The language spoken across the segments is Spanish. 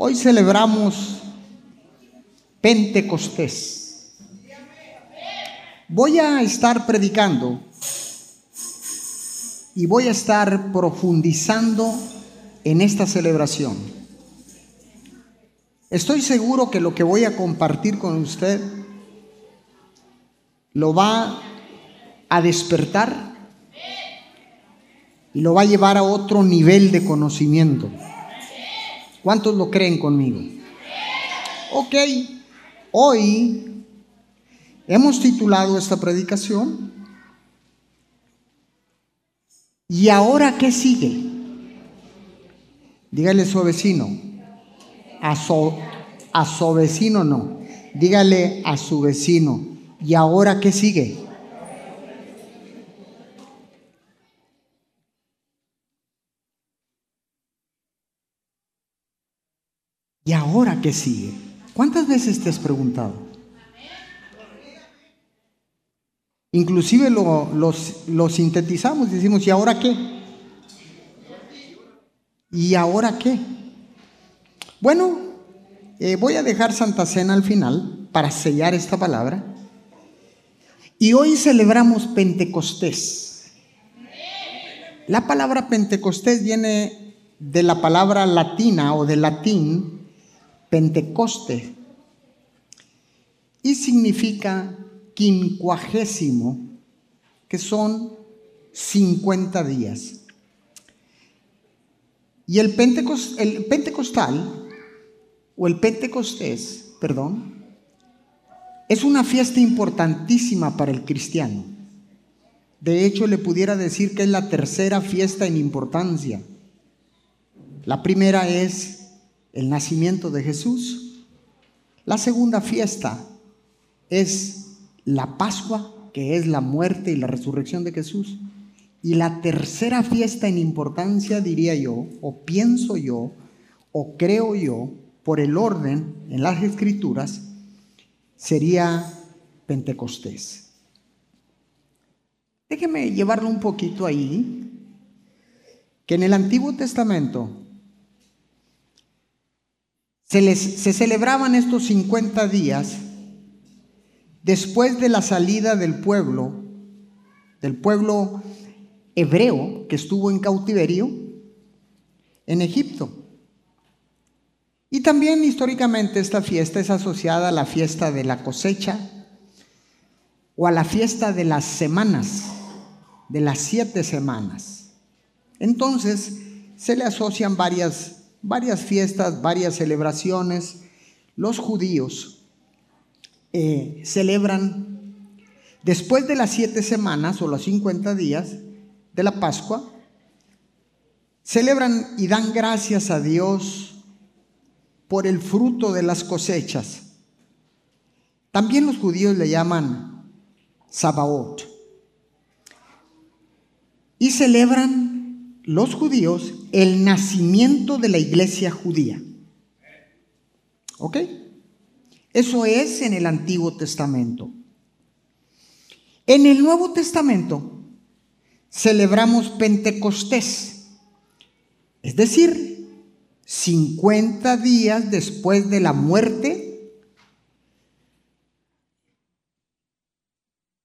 Hoy celebramos Pentecostés. Voy a estar predicando y voy a estar profundizando en esta celebración. Estoy seguro que lo que voy a compartir con usted lo va a despertar y lo va a llevar a otro nivel de conocimiento. ¿Cuántos lo creen conmigo? Ok, hoy hemos titulado esta predicación ¿Y ahora qué sigue? Dígale a su vecino, a su, a su vecino no, dígale a su vecino, ¿y ahora qué sigue? ¿Y ahora qué sigue? ¿Cuántas veces te has preguntado? Inclusive lo, lo, sintetizamos, decimos, ¿y ahora qué? ¿Y ahora qué? Bueno, eh, voy a dejar Santa Cena al final para sellar esta palabra. Y hoy celebramos Pentecostés. La palabra Pentecostés viene de la palabra latina o de latín Pentecoste y significa quincuagésimo, que son 50 días. Y el, el pentecostal, o el pentecostés, perdón, es una fiesta importantísima para el cristiano. De hecho, le pudiera decir que es la tercera fiesta en importancia. La primera es el nacimiento de Jesús. La segunda fiesta es la Pascua, que es la muerte y la resurrección de Jesús. Y la tercera fiesta en importancia, diría yo, o pienso yo, o creo yo, por el orden en las escrituras, sería Pentecostés. Déjeme llevarlo un poquito ahí, que en el Antiguo Testamento se, se celebraban estos 50 días después de la salida del pueblo, del pueblo hebreo que estuvo en cautiverio en Egipto. Y también históricamente esta fiesta es asociada a la fiesta de la cosecha o a la fiesta de las semanas, de las siete semanas. Entonces se le asocian varias varias fiestas, varias celebraciones. Los judíos eh, celebran después de las siete semanas o los 50 días de la Pascua, celebran y dan gracias a Dios por el fruto de las cosechas. También los judíos le llaman Sabaot. Y celebran los judíos el nacimiento de la iglesia judía. ¿Ok? Eso es en el Antiguo Testamento. En el Nuevo Testamento celebramos Pentecostés, es decir, 50 días después de la muerte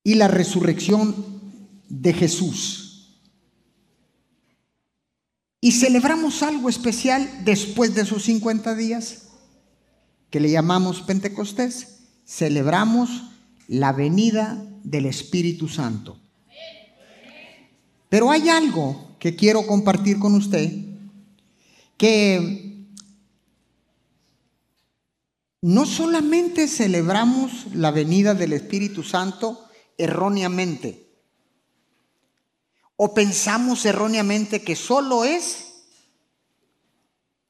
y la resurrección de Jesús. Y celebramos algo especial después de esos 50 días, que le llamamos Pentecostés. Celebramos la venida del Espíritu Santo. Pero hay algo que quiero compartir con usted, que no solamente celebramos la venida del Espíritu Santo erróneamente, o pensamos erróneamente que solo es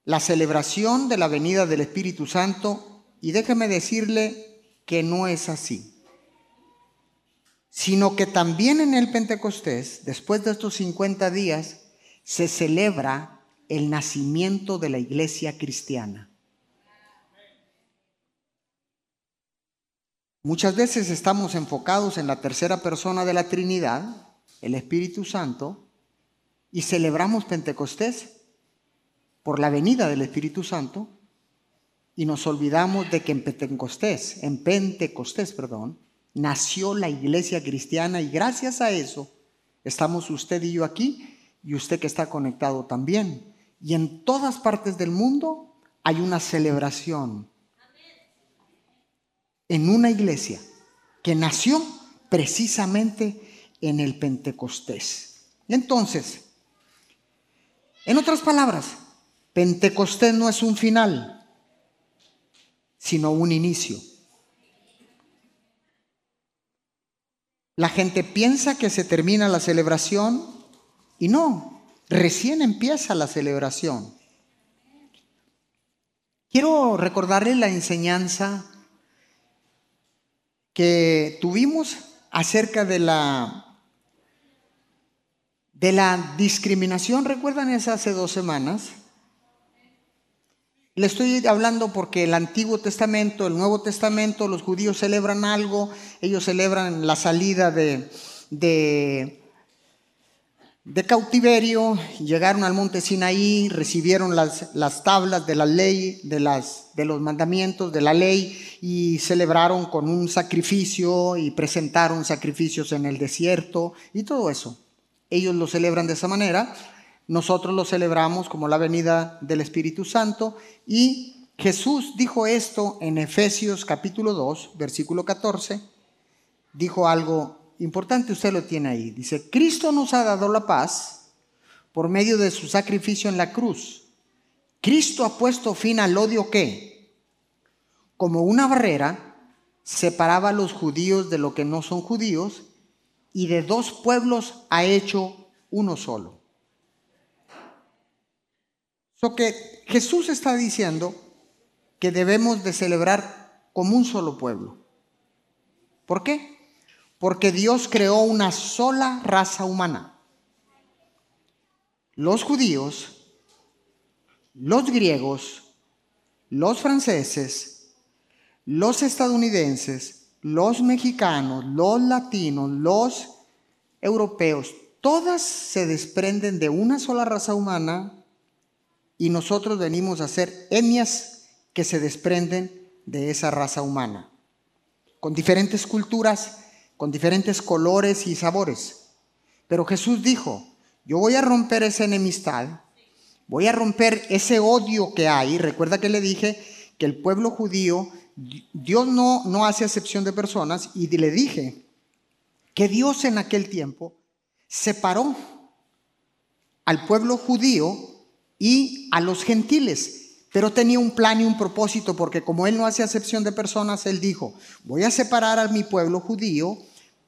la celebración de la venida del Espíritu Santo y déjeme decirle que no es así, sino que también en el Pentecostés, después de estos 50 días, se celebra el nacimiento de la iglesia cristiana. Muchas veces estamos enfocados en la tercera persona de la Trinidad, el Espíritu Santo y celebramos Pentecostés por la venida del Espíritu Santo, y nos olvidamos de que en Pentecostés, en Pentecostés, perdón, nació la iglesia cristiana y gracias a eso estamos usted y yo aquí y usted que está conectado también. Y en todas partes del mundo hay una celebración en una iglesia que nació precisamente en el Pentecostés. Entonces, en otras palabras, Pentecostés no es un final, sino un inicio. La gente piensa que se termina la celebración y no, recién empieza la celebración. Quiero recordarle la enseñanza que tuvimos acerca de la, de la discriminación. ¿Recuerdan esa hace dos semanas? Le estoy hablando porque el Antiguo Testamento, el Nuevo Testamento, los judíos celebran algo, ellos celebran la salida de, de, de cautiverio, llegaron al monte Sinaí, recibieron las, las tablas de la ley, de, las, de los mandamientos, de la ley, y celebraron con un sacrificio y presentaron sacrificios en el desierto y todo eso. Ellos lo celebran de esa manera nosotros lo celebramos como la venida del Espíritu Santo y Jesús dijo esto en Efesios capítulo 2, versículo 14. Dijo algo importante, usted lo tiene ahí. Dice, Cristo nos ha dado la paz por medio de su sacrificio en la cruz. Cristo ha puesto fin al odio que, como una barrera, separaba a los judíos de lo que no son judíos y de dos pueblos ha hecho uno solo. Lo que Jesús está diciendo que debemos de celebrar como un solo pueblo. ¿Por qué? Porque Dios creó una sola raza humana. Los judíos, los griegos, los franceses, los estadounidenses, los mexicanos, los latinos, los europeos, todas se desprenden de una sola raza humana y nosotros venimos a ser etnias que se desprenden de esa raza humana, con diferentes culturas, con diferentes colores y sabores. Pero Jesús dijo, yo voy a romper esa enemistad, voy a romper ese odio que hay. Recuerda que le dije que el pueblo judío, Dios no, no hace excepción de personas y le dije que Dios en aquel tiempo separó al pueblo judío y a los gentiles. Pero tenía un plan y un propósito, porque como él no hace acepción de personas, él dijo, voy a separar a mi pueblo judío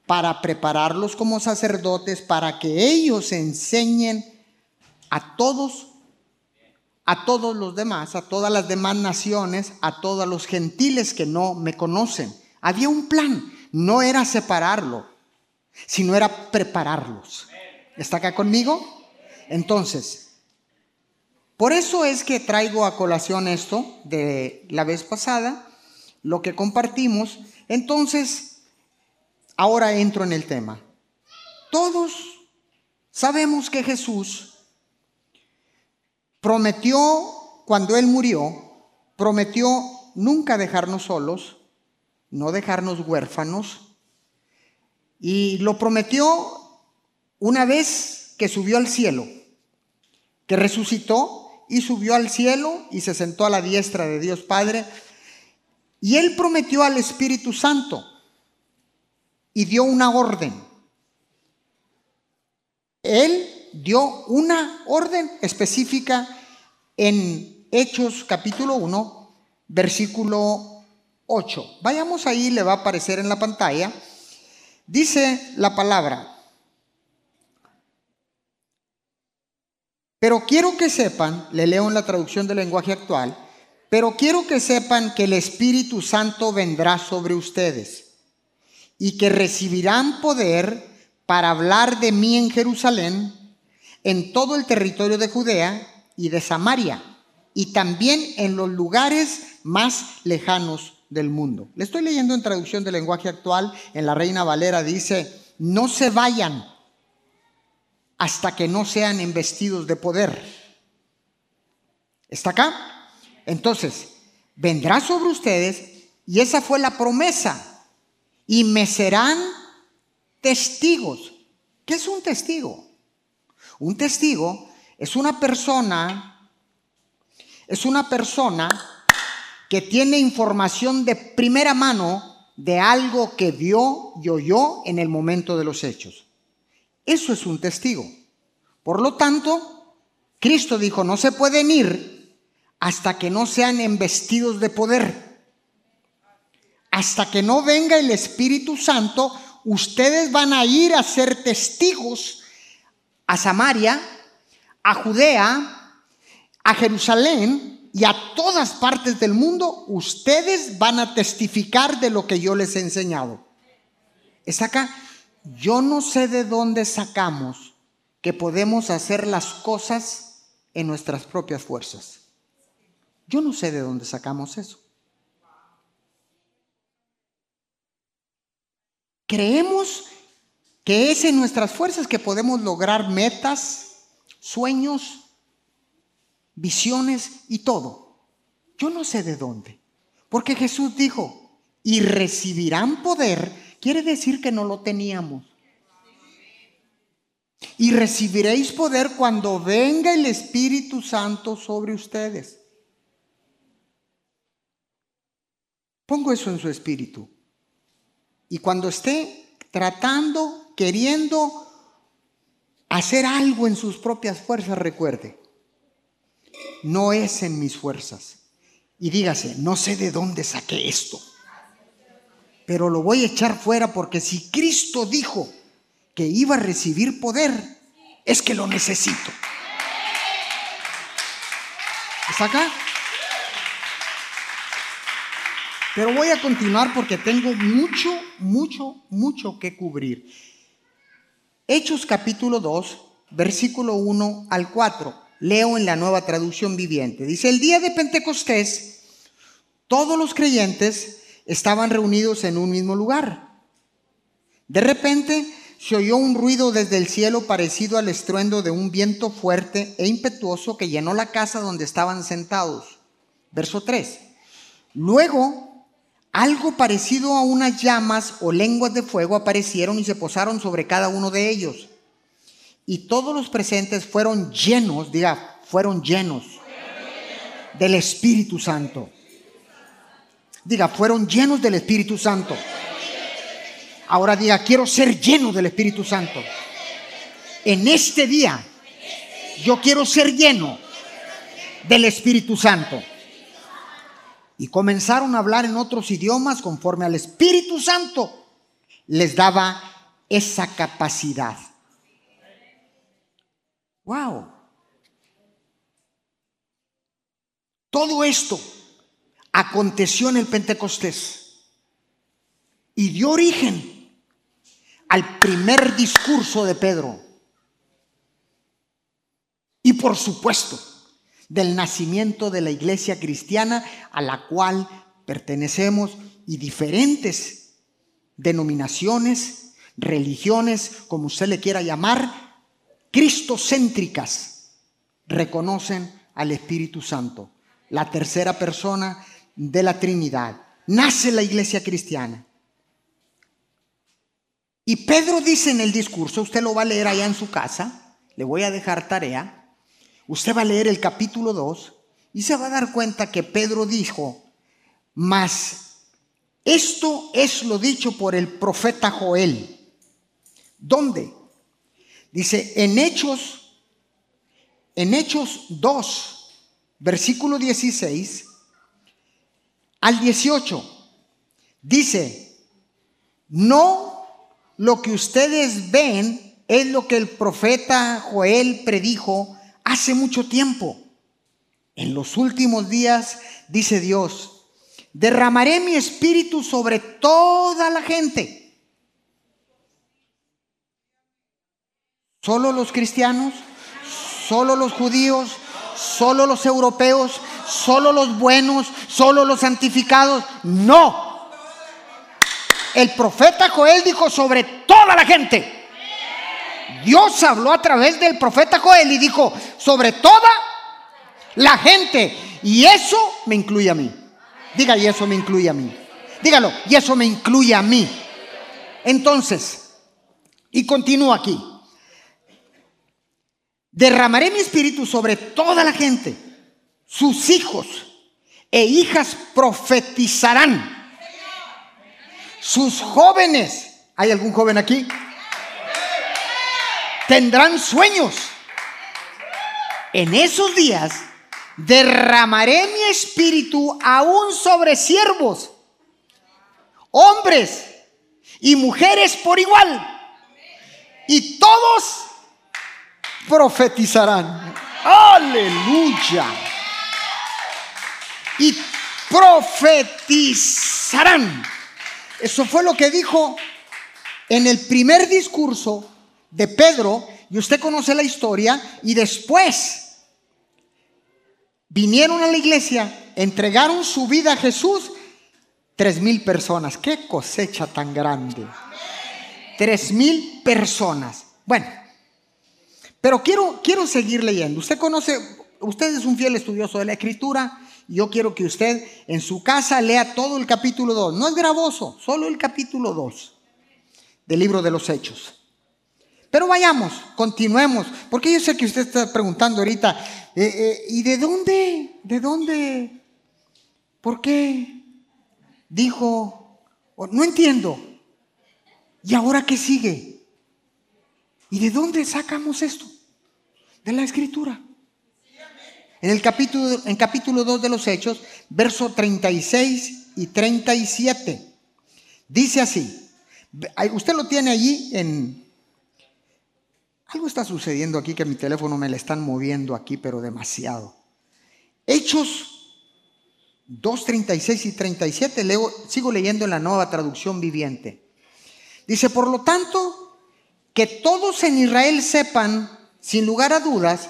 para prepararlos como sacerdotes, para que ellos enseñen a todos, a todos los demás, a todas las demás naciones, a todos los gentiles que no me conocen. Había un plan, no era separarlo, sino era prepararlos. ¿Está acá conmigo? Entonces, por eso es que traigo a colación esto de la vez pasada, lo que compartimos. Entonces, ahora entro en el tema. Todos sabemos que Jesús prometió, cuando Él murió, prometió nunca dejarnos solos, no dejarnos huérfanos, y lo prometió una vez que subió al cielo, que resucitó y subió al cielo y se sentó a la diestra de Dios Padre. Y él prometió al Espíritu Santo y dio una orden. Él dio una orden específica en Hechos capítulo 1, versículo 8. Vayamos ahí, le va a aparecer en la pantalla. Dice la palabra, Pero quiero que sepan, le leo en la traducción del lenguaje actual, pero quiero que sepan que el Espíritu Santo vendrá sobre ustedes y que recibirán poder para hablar de mí en Jerusalén, en todo el territorio de Judea y de Samaria, y también en los lugares más lejanos del mundo. Le estoy leyendo en traducción del lenguaje actual, en la Reina Valera dice, no se vayan hasta que no sean investidos de poder. ¿Está acá? Entonces, vendrá sobre ustedes y esa fue la promesa. Y me serán testigos. ¿Qué es un testigo? Un testigo es una persona, es una persona que tiene información de primera mano de algo que vio y oyó en el momento de los hechos. Eso es un testigo. Por lo tanto, Cristo dijo, no se pueden ir hasta que no sean embestidos de poder. Hasta que no venga el Espíritu Santo, ustedes van a ir a ser testigos a Samaria, a Judea, a Jerusalén y a todas partes del mundo. Ustedes van a testificar de lo que yo les he enseñado. ¿Está acá? Yo no sé de dónde sacamos que podemos hacer las cosas en nuestras propias fuerzas. Yo no sé de dónde sacamos eso. Creemos que es en nuestras fuerzas que podemos lograr metas, sueños, visiones y todo. Yo no sé de dónde. Porque Jesús dijo, y recibirán poder, quiere decir que no lo teníamos. Y recibiréis poder cuando venga el Espíritu Santo sobre ustedes. Pongo eso en su espíritu. Y cuando esté tratando, queriendo hacer algo en sus propias fuerzas, recuerde, no es en mis fuerzas. Y dígase, no sé de dónde saqué esto, pero lo voy a echar fuera porque si Cristo dijo, que iba a recibir poder, es que lo necesito. ¿Está acá? Pero voy a continuar porque tengo mucho, mucho, mucho que cubrir. Hechos capítulo 2, versículo 1 al 4. Leo en la nueva traducción viviente. Dice, el día de Pentecostés, todos los creyentes estaban reunidos en un mismo lugar. De repente se oyó un ruido desde el cielo parecido al estruendo de un viento fuerte e impetuoso que llenó la casa donde estaban sentados. Verso 3. Luego, algo parecido a unas llamas o lenguas de fuego aparecieron y se posaron sobre cada uno de ellos. Y todos los presentes fueron llenos, diga, fueron llenos del Espíritu Santo. Diga, fueron llenos del Espíritu Santo. Ahora diga, quiero ser lleno del Espíritu Santo. En este día, yo quiero ser lleno del Espíritu Santo. Y comenzaron a hablar en otros idiomas conforme al Espíritu Santo les daba esa capacidad. Wow. Todo esto aconteció en el Pentecostés y dio origen al primer discurso de Pedro. Y por supuesto, del nacimiento de la iglesia cristiana a la cual pertenecemos y diferentes denominaciones, religiones, como usted le quiera llamar, cristocéntricas, reconocen al Espíritu Santo, la tercera persona de la Trinidad. Nace la iglesia cristiana. Y Pedro dice en el discurso, usted lo va a leer allá en su casa, le voy a dejar tarea, usted va a leer el capítulo 2 y se va a dar cuenta que Pedro dijo, mas esto es lo dicho por el profeta Joel. ¿Dónde? Dice, en Hechos, en Hechos 2, versículo 16 al 18, dice, no lo que ustedes ven es lo que el profeta Joel predijo hace mucho tiempo. En los últimos días, dice Dios, derramaré mi espíritu sobre toda la gente. ¿Solo los cristianos? ¿Solo los judíos? ¿Solo los europeos? ¿Solo los buenos? ¿Solo los santificados? No. El profeta Joel dijo sobre toda la gente. Dios habló a través del profeta Joel y dijo sobre toda la gente. Y eso me incluye a mí. Diga, y eso me incluye a mí. Dígalo, y eso me incluye a mí. Entonces, y continúo aquí. Derramaré mi espíritu sobre toda la gente. Sus hijos e hijas profetizarán. Sus jóvenes, ¿hay algún joven aquí? Tendrán sueños. En esos días derramaré mi espíritu aún sobre siervos, hombres y mujeres por igual. Y todos profetizarán. Aleluya. Y profetizarán. Eso fue lo que dijo en el primer discurso de Pedro. Y usted conoce la historia. Y después vinieron a la iglesia, entregaron su vida a Jesús, tres mil personas. Qué cosecha tan grande. Tres mil personas. Bueno, pero quiero, quiero seguir leyendo. Usted conoce, usted es un fiel estudioso de la escritura. Yo quiero que usted en su casa lea todo el capítulo 2. No es gravoso, solo el capítulo 2 del libro de los Hechos. Pero vayamos, continuemos, porque yo sé que usted está preguntando ahorita, eh, eh, ¿y de dónde? ¿De dónde? ¿Por qué? Dijo, no entiendo. ¿Y ahora qué sigue? ¿Y de dónde sacamos esto? De la escritura. En el capítulo, en capítulo 2 de los Hechos, versos 36 y 37, dice así, usted lo tiene allí en, algo está sucediendo aquí que mi teléfono me le están moviendo aquí, pero demasiado. Hechos 2.36 y 37, leo, sigo leyendo en la nueva traducción viviente. Dice, por lo tanto, que todos en Israel sepan, sin lugar a dudas,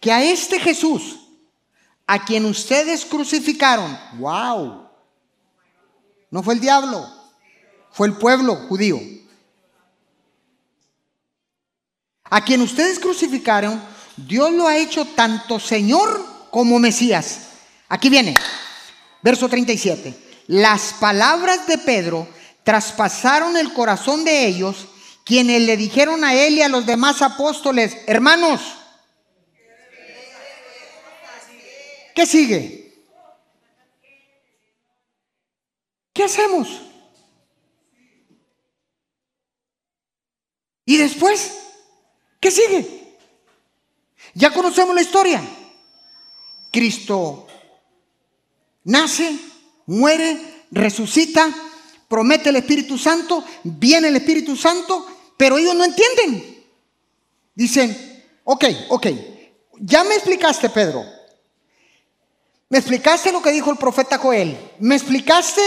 que a este Jesús, a quien ustedes crucificaron, wow, no fue el diablo, fue el pueblo judío a quien ustedes crucificaron, Dios lo ha hecho tanto Señor como Mesías. Aquí viene, verso 37. Las palabras de Pedro traspasaron el corazón de ellos, quienes le dijeron a él y a los demás apóstoles, hermanos, ¿qué sigue? ¿Qué hacemos? Y después, ¿Qué sigue? Ya conocemos la historia. Cristo nace, muere, resucita, promete el Espíritu Santo, viene el Espíritu Santo, pero ellos no entienden. Dicen, ok, ok, ya me explicaste, Pedro. Me explicaste lo que dijo el profeta Joel. Me explicaste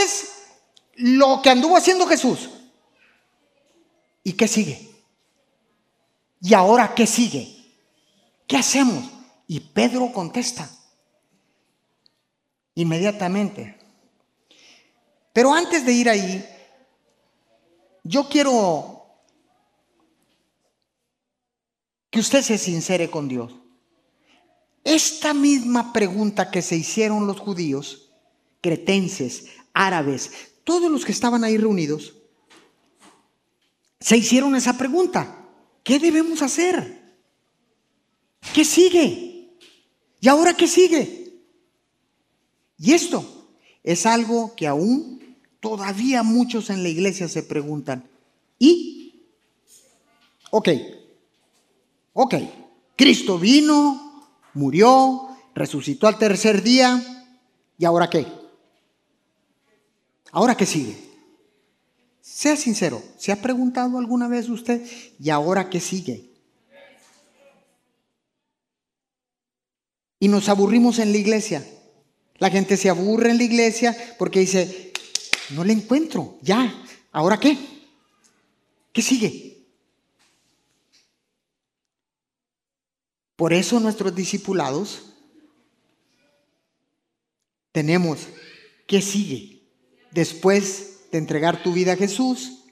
lo que anduvo haciendo Jesús. ¿Y qué sigue? ¿Y ahora qué sigue? ¿Qué hacemos? Y Pedro contesta inmediatamente. Pero antes de ir ahí, yo quiero que usted se sincere con Dios. Esta misma pregunta que se hicieron los judíos, cretenses, árabes, todos los que estaban ahí reunidos, se hicieron esa pregunta. ¿Qué debemos hacer? ¿Qué sigue? ¿Y ahora qué sigue? Y esto es algo que aún todavía muchos en la iglesia se preguntan. ¿Y? Ok, ok, Cristo vino, murió, resucitó al tercer día, ¿y ahora qué? ¿Ahora qué sigue? Sea sincero, ¿se ha preguntado alguna vez usted, ¿y ahora qué sigue? Y nos aburrimos en la iglesia. La gente se aburre en la iglesia porque dice, no le encuentro, ya, ¿ahora qué? ¿Qué sigue? Por eso nuestros discipulados tenemos, ¿qué sigue? Después de entregar tu vida a Jesús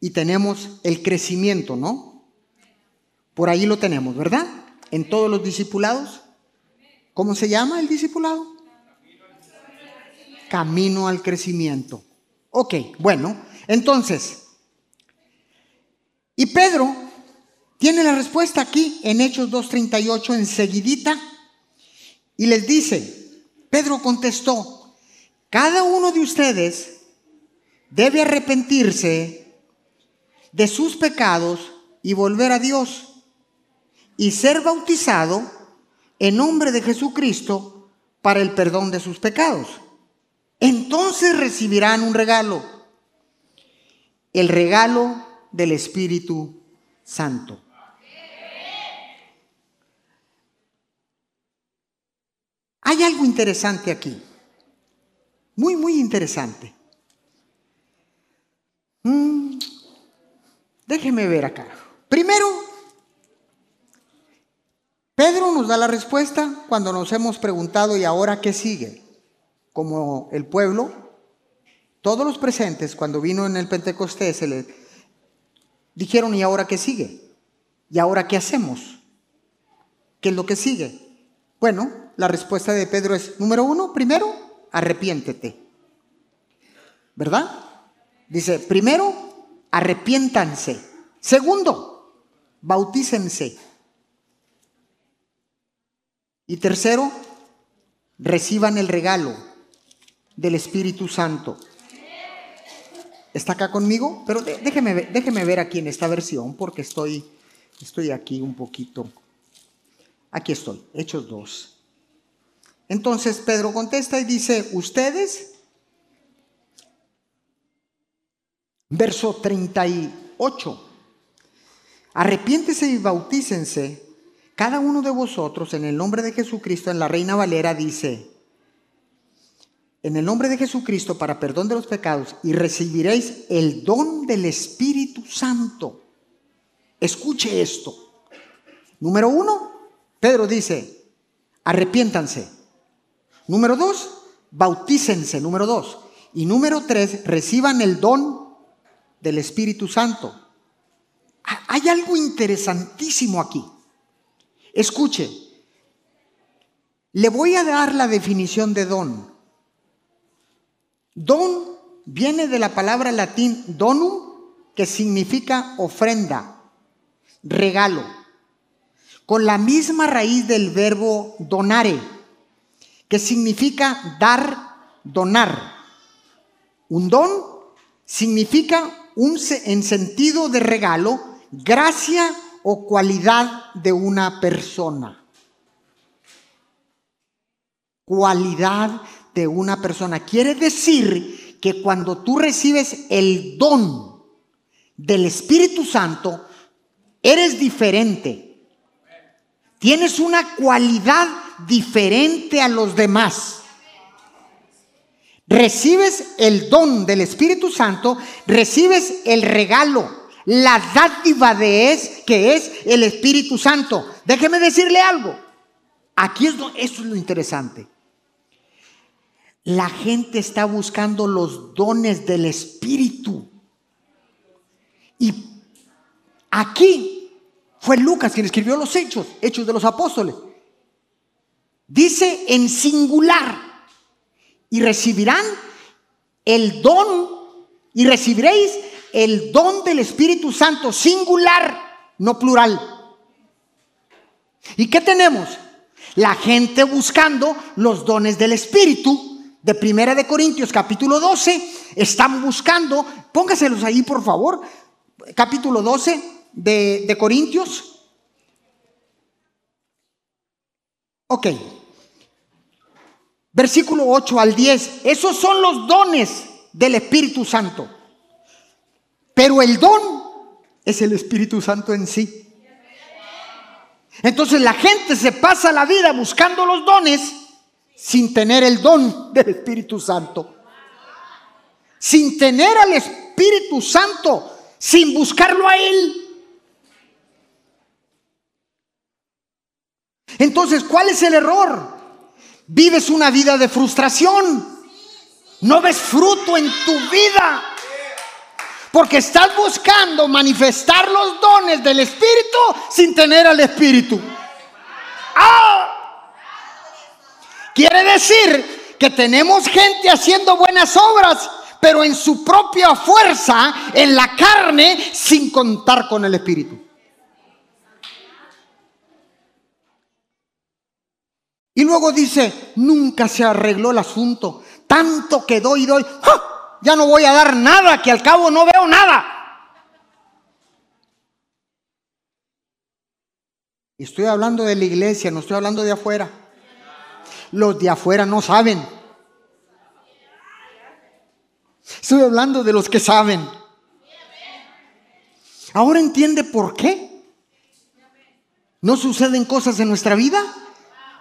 y tenemos el crecimiento, ¿no? Por ahí lo tenemos, ¿verdad? En todos los discipulados. ¿Cómo se llama el discipulado? camino al crecimiento. Ok, bueno, entonces, y Pedro tiene la respuesta aquí en Hechos 2.38 enseguidita y les dice, Pedro contestó, cada uno de ustedes debe arrepentirse de sus pecados y volver a Dios y ser bautizado en nombre de Jesucristo para el perdón de sus pecados. Entonces recibirán un regalo, el regalo del Espíritu Santo. Hay algo interesante aquí. Muy, muy interesante. Mm, déjeme ver acá. Primero, Pedro nos da la respuesta cuando nos hemos preguntado, ¿y ahora qué sigue? Como el pueblo, todos los presentes, cuando vino en el Pentecostés, se le dijeron, ¿y ahora qué sigue? ¿Y ahora qué hacemos? ¿Qué es lo que sigue? Bueno, la respuesta de Pedro es, número uno, primero, arrepiéntete. ¿Verdad? Dice, primero, arrepiéntanse. Segundo, bautícense. Y tercero, reciban el regalo del Espíritu Santo. ¿Está acá conmigo? Pero déjeme, déjeme ver aquí en esta versión porque estoy, estoy aquí un poquito. Aquí estoy, Hechos 2. Entonces Pedro contesta y dice, ustedes, verso 38, arrepiéntese y bautícense cada uno de vosotros en el nombre de Jesucristo. En la Reina Valera dice, en el nombre de Jesucristo para perdón de los pecados y recibiréis el don del Espíritu Santo. Escuche esto. Número uno, Pedro dice, arrepiéntanse. Número dos, bautícense. Número dos. Y número tres, reciban el don del Espíritu Santo. Hay algo interesantísimo aquí. Escuche, le voy a dar la definición de don. Don viene de la palabra latín donum, que significa ofrenda, regalo, con la misma raíz del verbo donare que significa dar, donar. Un don significa un, en sentido de regalo, gracia o cualidad de una persona. Cualidad de una persona. Quiere decir que cuando tú recibes el don del Espíritu Santo, eres diferente. Tienes una cualidad diferente a los demás. Recibes el don del Espíritu Santo, recibes el regalo, la dádiva de es que es el Espíritu Santo. Déjeme decirle algo. Aquí es, eso es lo interesante. La gente está buscando los dones del Espíritu. Y aquí fue Lucas quien escribió los hechos, hechos de los apóstoles. Dice en singular, y recibirán el don, y recibiréis el don del Espíritu Santo, singular, no plural. ¿Y qué tenemos? La gente buscando los dones del Espíritu. De Primera de Corintios capítulo 12, están buscando, póngaselos ahí por favor, capítulo 12 de, de Corintios, Ok. Versículo 8 al 10. Esos son los dones del Espíritu Santo. Pero el don es el Espíritu Santo en sí. Entonces la gente se pasa la vida buscando los dones sin tener el don del Espíritu Santo. Sin tener al Espíritu Santo, sin buscarlo a Él. Entonces, ¿cuál es el error? Vives una vida de frustración. No ves fruto en tu vida. Porque estás buscando manifestar los dones del Espíritu sin tener al Espíritu. ¡Ah! Quiere decir que tenemos gente haciendo buenas obras, pero en su propia fuerza, en la carne, sin contar con el Espíritu. Y luego dice, nunca se arregló el asunto, tanto que doy y doy, ya no voy a dar nada, que al cabo no veo nada. Estoy hablando de la iglesia, no estoy hablando de afuera. Los de afuera no saben. Estoy hablando de los que saben. Ahora entiende por qué. ¿No suceden cosas en nuestra vida?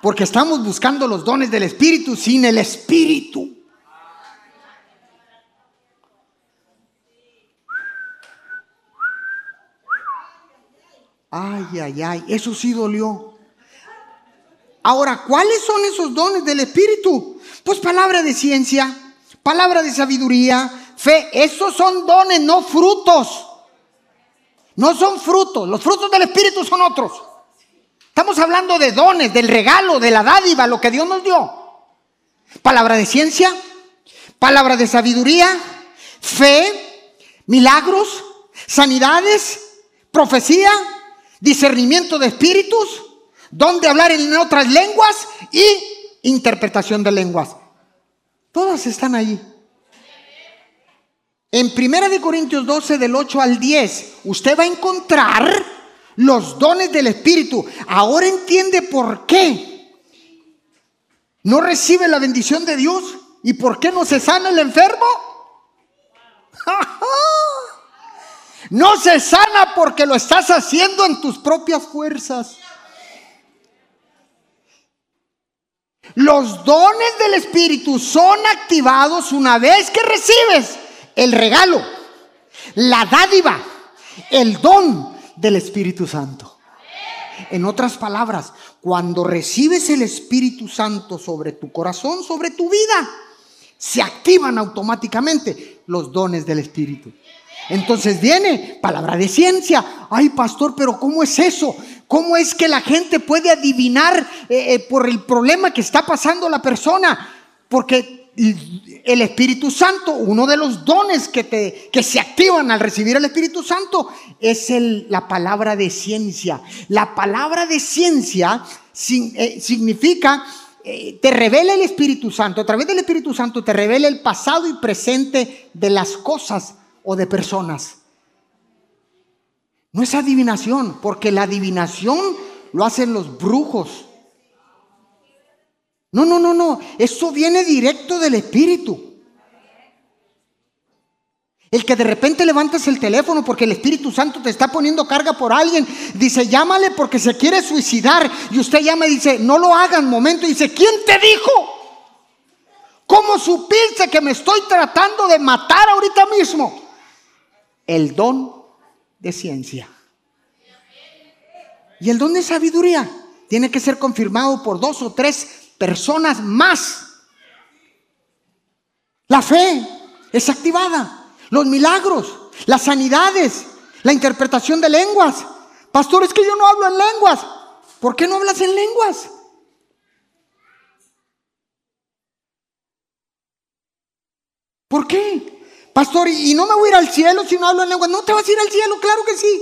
Porque estamos buscando los dones del Espíritu sin el Espíritu. Ay, ay, ay, eso sí dolió. Ahora, ¿cuáles son esos dones del Espíritu? Pues palabra de ciencia, palabra de sabiduría, fe. Esos son dones, no frutos. No son frutos. Los frutos del Espíritu son otros. Estamos hablando de dones, del regalo, de la dádiva, lo que Dios nos dio. Palabra de ciencia, palabra de sabiduría, fe, milagros, sanidades, profecía, discernimiento de espíritus, don de hablar en otras lenguas y interpretación de lenguas. Todas están ahí. En 1 Corintios 12, del 8 al 10, usted va a encontrar los dones del Espíritu. Ahora entiende por qué no recibe la bendición de Dios y por qué no se sana el enfermo. No se sana porque lo estás haciendo en tus propias fuerzas. Los dones del Espíritu son activados una vez que recibes el regalo, la dádiva, el don del Espíritu Santo. En otras palabras, cuando recibes el Espíritu Santo sobre tu corazón, sobre tu vida, se activan automáticamente los dones del Espíritu. Entonces viene palabra de ciencia. Ay, pastor, pero ¿cómo es eso? ¿Cómo es que la gente puede adivinar eh, eh, por el problema que está pasando la persona? Porque el Espíritu Santo, uno de los dones que, te, que se activan al recibir el Espíritu Santo es la palabra de ciencia. La palabra de ciencia eh, significa, eh, te revela el Espíritu Santo, a través del Espíritu Santo te revela el pasado y presente de las cosas o de personas. No es adivinación, porque la adivinación lo hacen los brujos no, no, no, no. Eso viene directo del Espíritu. El que de repente levantas el teléfono porque el Espíritu Santo te está poniendo carga por alguien, dice, llámale porque se quiere suicidar. Y usted llama y dice, no lo hagan, momento. Y dice, ¿quién te dijo? ¿Cómo supiste que me estoy tratando de matar ahorita mismo? El don de ciencia. Y el don de sabiduría tiene que ser confirmado por dos o tres personas más. La fe es activada. Los milagros, las sanidades, la interpretación de lenguas. Pastor, es que yo no hablo en lenguas. ¿Por qué no hablas en lenguas? ¿Por qué? Pastor, y no me voy a ir al cielo si no hablo en lenguas. No te vas a ir al cielo, claro que sí.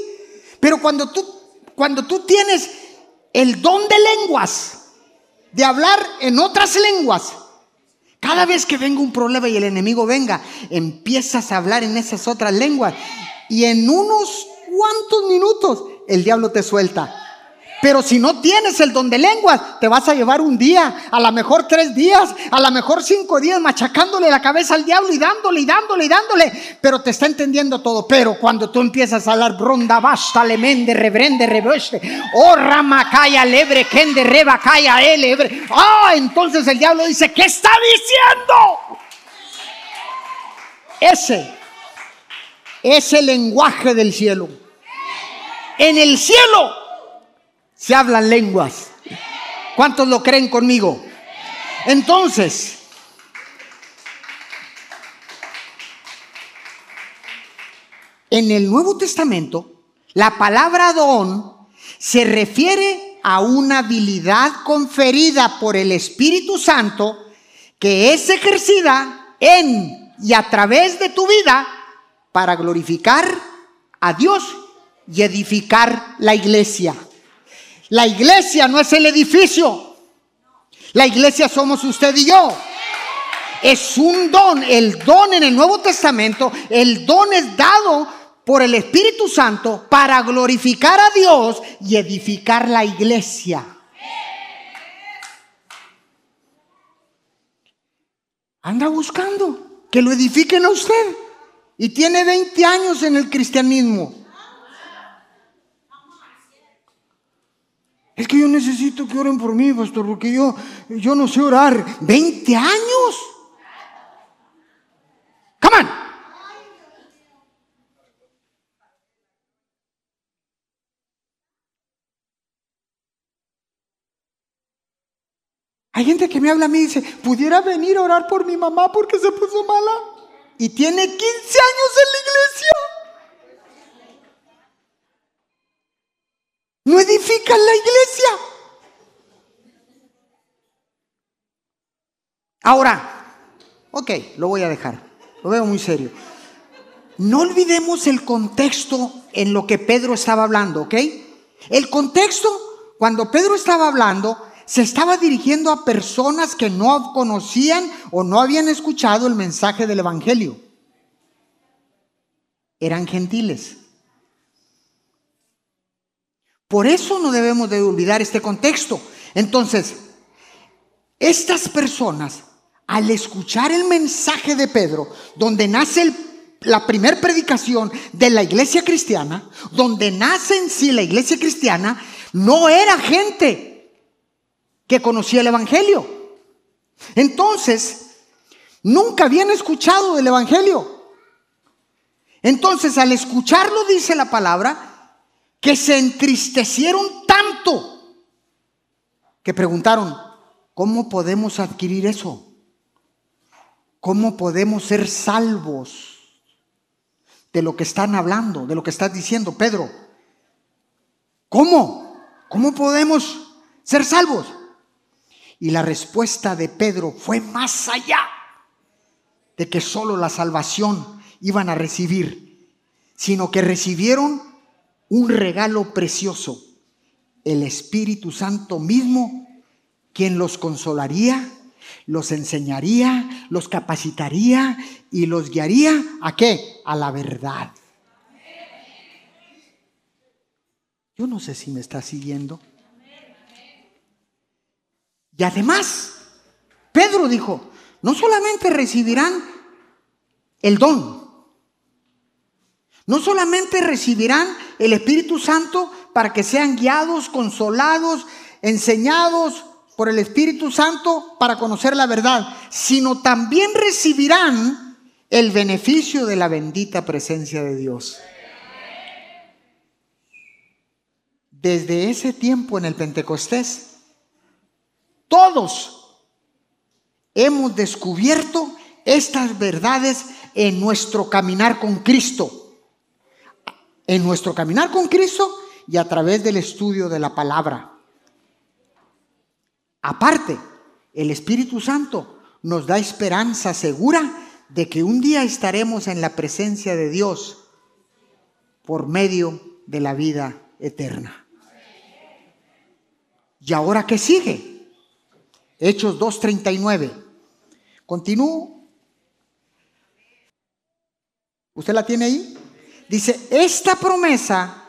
Pero cuando tú, cuando tú tienes el don de lenguas, de hablar en otras lenguas. Cada vez que venga un problema y el enemigo venga, empiezas a hablar en esas otras lenguas y en unos cuantos minutos el diablo te suelta. Pero si no tienes el don de lenguas, te vas a llevar un día, a lo mejor tres días, a lo mejor cinco días machacándole la cabeza al diablo y dándole y dándole y dándole. Pero te está entendiendo todo. Pero cuando tú empiezas a hablar, bronda basta, lemende, rebrende, rebeste, oh ramakaya, lebre, kende, rebakaya, elebre. Ah, entonces el diablo dice, ¿qué está diciendo? Ese es el lenguaje del cielo. En el cielo se hablan lenguas. ¿Cuántos lo creen conmigo? Entonces, en el Nuevo Testamento, la palabra don se refiere a una habilidad conferida por el Espíritu Santo que es ejercida en y a través de tu vida para glorificar a Dios y edificar la iglesia. La iglesia no es el edificio. La iglesia somos usted y yo. Es un don. El don en el Nuevo Testamento, el don es dado por el Espíritu Santo para glorificar a Dios y edificar la iglesia. Anda buscando que lo edifiquen a usted. Y tiene 20 años en el cristianismo. Es que yo necesito que oren por mí, pastor, porque yo, yo no sé orar. ¿20 años? Come on. Hay gente que me habla a mí y dice, pudiera venir a orar por mi mamá porque se puso mala. Y tiene 15 años en la iglesia. No edifican la iglesia. Ahora, ok, lo voy a dejar. Lo veo muy serio. No olvidemos el contexto en lo que Pedro estaba hablando, ¿ok? El contexto, cuando Pedro estaba hablando, se estaba dirigiendo a personas que no conocían o no habían escuchado el mensaje del Evangelio. Eran gentiles. Por eso no debemos de olvidar este contexto. Entonces, estas personas, al escuchar el mensaje de Pedro, donde nace la primer predicación de la iglesia cristiana, donde nace en sí la iglesia cristiana, no era gente que conocía el Evangelio. Entonces, nunca habían escuchado del Evangelio. Entonces, al escucharlo, dice la palabra, que se entristecieron tanto que preguntaron, ¿cómo podemos adquirir eso? ¿Cómo podemos ser salvos de lo que están hablando, de lo que estás diciendo, Pedro? ¿Cómo? ¿Cómo podemos ser salvos? Y la respuesta de Pedro fue más allá de que solo la salvación iban a recibir, sino que recibieron un regalo precioso, el Espíritu Santo mismo, quien los consolaría, los enseñaría, los capacitaría y los guiaría a qué? A la verdad. Yo no sé si me está siguiendo. Y además, Pedro dijo, no solamente recibirán el don, no solamente recibirán el Espíritu Santo para que sean guiados, consolados, enseñados por el Espíritu Santo para conocer la verdad, sino también recibirán el beneficio de la bendita presencia de Dios. Desde ese tiempo en el Pentecostés, todos hemos descubierto estas verdades en nuestro caminar con Cristo en nuestro caminar con Cristo y a través del estudio de la palabra. Aparte, el Espíritu Santo nos da esperanza segura de que un día estaremos en la presencia de Dios por medio de la vida eterna. ¿Y ahora qué sigue? Hechos 2.39. Continúo. ¿Usted la tiene ahí? Dice, esta promesa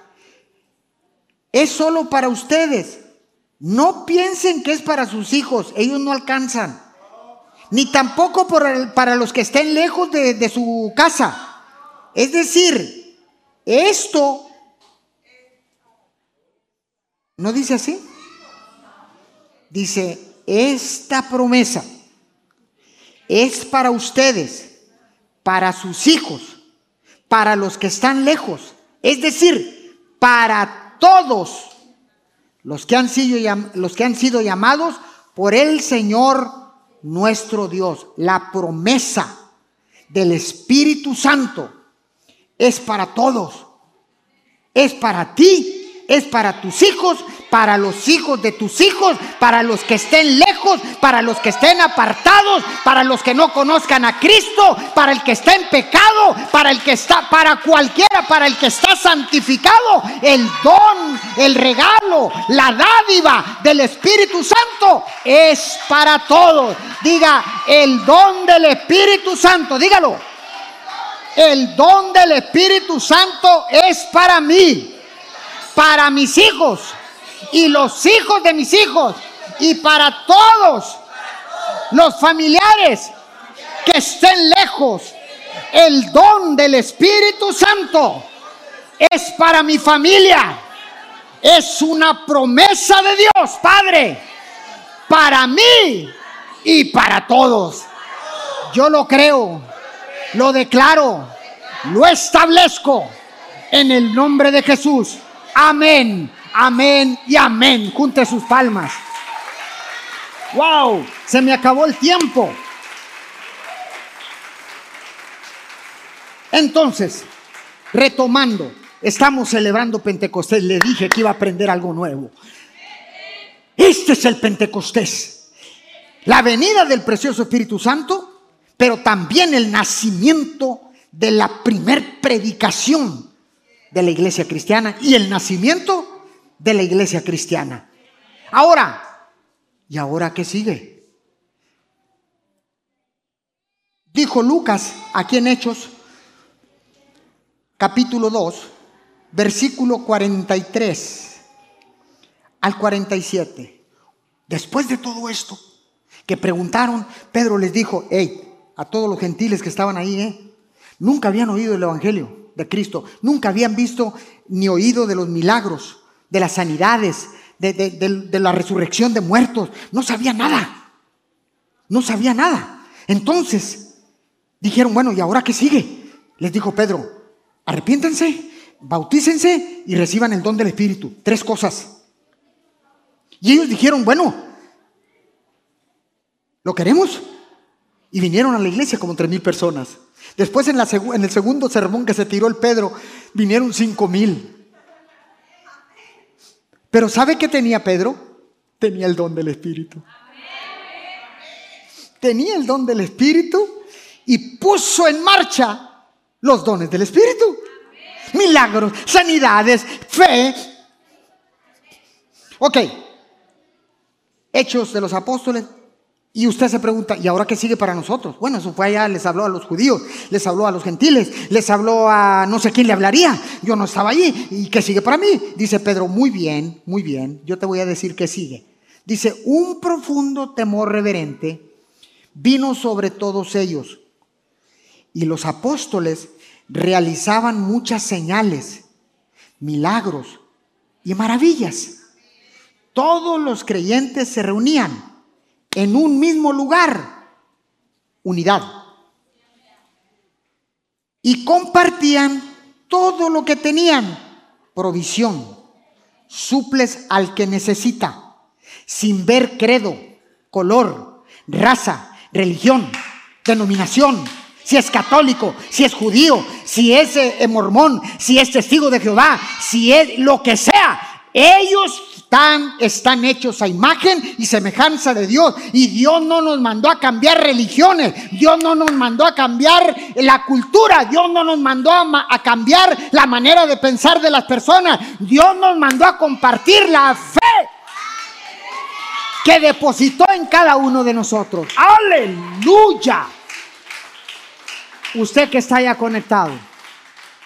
es solo para ustedes. No piensen que es para sus hijos, ellos no alcanzan. Ni tampoco para los que estén lejos de, su casa. Es decir, esto, ¿no dice así? Dice, esta promesa es para ustedes, para sus hijos para los que están lejos, es decir, para todos los que han sido, los que han sido llamados por el Señor nuestro Dios. La promesa del Espíritu Santo es para todos, es para ti, es para tus hijos, para los hijos de tus hijos, para los que estén lejos, para los que estén apartados, para los que no conozcan a Cristo, para el que está en pecado, para el que está, para cualquiera, para el que está santificado. El don, el regalo, la dádiva del Espíritu Santo es para todos. Diga, el don del Espíritu Santo, dígalo. El don del Espíritu Santo es para mí para mis hijos y los hijos de mis hijos y para todos los familiares que estén lejos. El don del Espíritu Santo es para mi familia. Es una promesa de Dios, Padre, para mí y para todos. Yo lo creo, lo declaro, lo establezco en el nombre de Jesús. Amén, amén y amén. Junte sus palmas. ¡Wow! Se me acabó el tiempo. Entonces, retomando, estamos celebrando Pentecostés. Le dije que iba a aprender algo nuevo. Este es el Pentecostés. La venida del precioso Espíritu Santo, pero también el nacimiento de la primer predicación de la iglesia cristiana y el nacimiento de la iglesia cristiana. Ahora, ¿y ahora qué sigue? Dijo Lucas aquí en Hechos, capítulo 2, versículo 43 al 47. Después de todo esto, que preguntaron, Pedro les dijo, hey, a todos los gentiles que estaban ahí, ¿eh? nunca habían oído el Evangelio de Cristo. Nunca habían visto ni oído de los milagros, de las sanidades, de, la resurrección de muertos. No sabía nada. No sabía nada. Entonces dijeron, bueno, ¿y ahora qué sigue? Les dijo Pedro, arrepiéntense, bautícense y reciban el don del Espíritu. Tres cosas. Y ellos dijeron, bueno, ¿lo queremos? Y vinieron a la iglesia como tres mil personas. Después en, el segundo sermón que se tiró el Pedro, vinieron cinco mil. Pero ¿sabe qué tenía Pedro? Tenía el don del Espíritu. Tenía el don del Espíritu y puso en marcha los dones del Espíritu. Milagros, sanidades, fe. Ok. Hechos de los Apóstoles, y usted se pregunta, ¿y ahora qué sigue para nosotros? Bueno, eso fue allá, les habló a los judíos, les habló a los gentiles, les habló a no sé quién le hablaría. Yo no estaba allí. ¿Y qué sigue para mí? Dice Pedro, muy bien, muy bien. Yo te voy a decir qué sigue. Dice, un profundo temor reverente vino sobre todos ellos. Y los apóstoles realizaban muchas señales, milagros y maravillas. Todos los creyentes se reunían en un mismo lugar, unidad. Y compartían todo lo que tenían, provisión, suples al que necesita, sin ver credo, color, raza, religión, denominación, si es católico, si es judío, si es eh, mormón, si es testigo de Jehová, si es lo que sea. Ellos están, hechos a imagen y semejanza de Dios. Y Dios no nos mandó a cambiar religiones, Dios no nos mandó a cambiar la cultura, Dios no nos mandó a, a cambiar la manera de pensar de las personas, Dios nos mandó a compartir la fe que depositó en cada uno de nosotros. Aleluya. Usted que está ya conectado.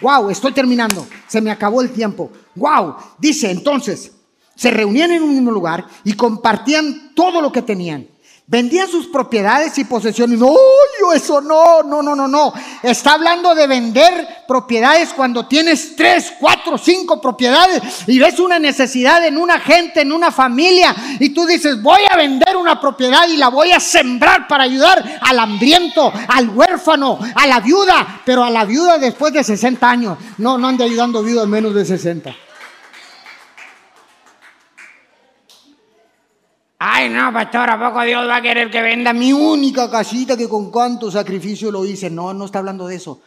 Wow, estoy terminando. Se me acabó el tiempo. Wow. Dice entonces, se reunían en un mismo lugar y compartían todo lo que tenían. Vendían sus propiedades y posesiones. No, yo eso no, no, no, no, no. Está hablando de vender propiedades cuando tienes tres, cuatro, cinco propiedades y ves una necesidad en una gente, en una familia y tú dices, voy a vender una propiedad y la voy a sembrar para ayudar al hambriento, al huérfano, a la viuda, pero a la viuda después de 60 años. No, no ande ayudando viudas menos de 60. Ay, no, pastor, ¿a poco Dios va a querer que venda mi única casita que con cuánto sacrificio lo hice? No, no está hablando de eso.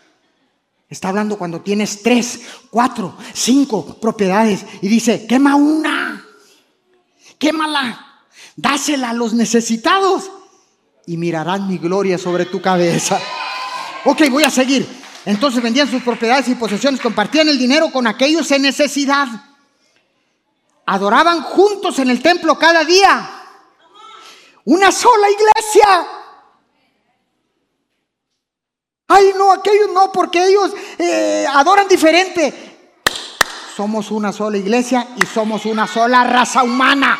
Está hablando cuando tienes tres, cuatro, cinco propiedades y dice, quema una, quémala, dásela a los necesitados y mirarán mi gloria sobre tu cabeza. Ok, voy a seguir. Entonces vendían sus propiedades y posesiones, compartían el dinero con aquellos en necesidad. Adoraban juntos en el templo cada día. Una sola iglesia. Ay, no, aquellos no, porque ellos eh, adoran diferente. Somos una sola iglesia y somos una sola raza humana.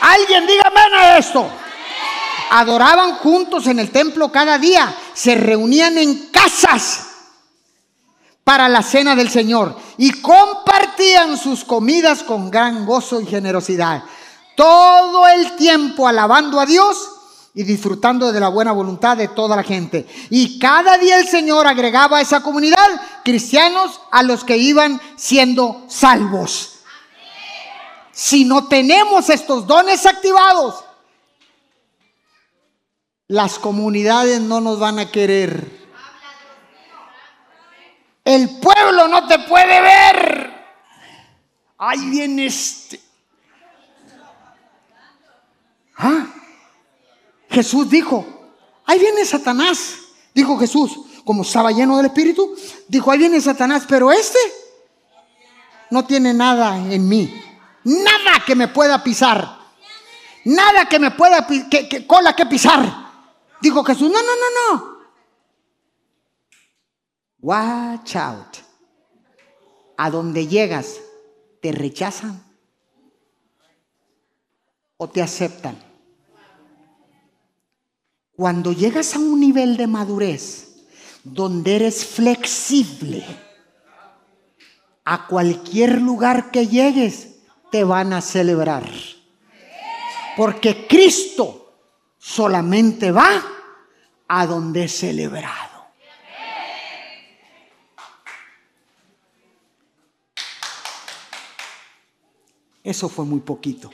Alguien dígame a esto. Adoraban juntos en el templo cada día. Se reunían en casas para la cena del Señor y compartían sus comidas con gran gozo y generosidad. Todo el tiempo alabando a Dios y disfrutando de la buena voluntad de toda la gente. Y cada día el Señor agregaba a esa comunidad cristianos a los que iban siendo salvos. Si no tenemos estos dones activados, las comunidades no nos van a querer. El pueblo no te puede ver. Ahí viene este. ¿Ah? Jesús dijo, ahí viene Satanás, dijo Jesús, como estaba lleno del Espíritu, dijo, ahí viene Satanás, pero este no tiene nada en mí, nada que me pueda pisar, nada que me pueda, que, cola que pisar. Dijo Jesús, no, no, no, no. Watch out. A donde llegas, ¿te rechazan o te aceptan? Cuando llegas a un nivel de madurez donde eres flexible, a cualquier lugar que llegues te van a celebrar. Porque Cristo solamente va a donde es celebrado. Eso fue muy poquito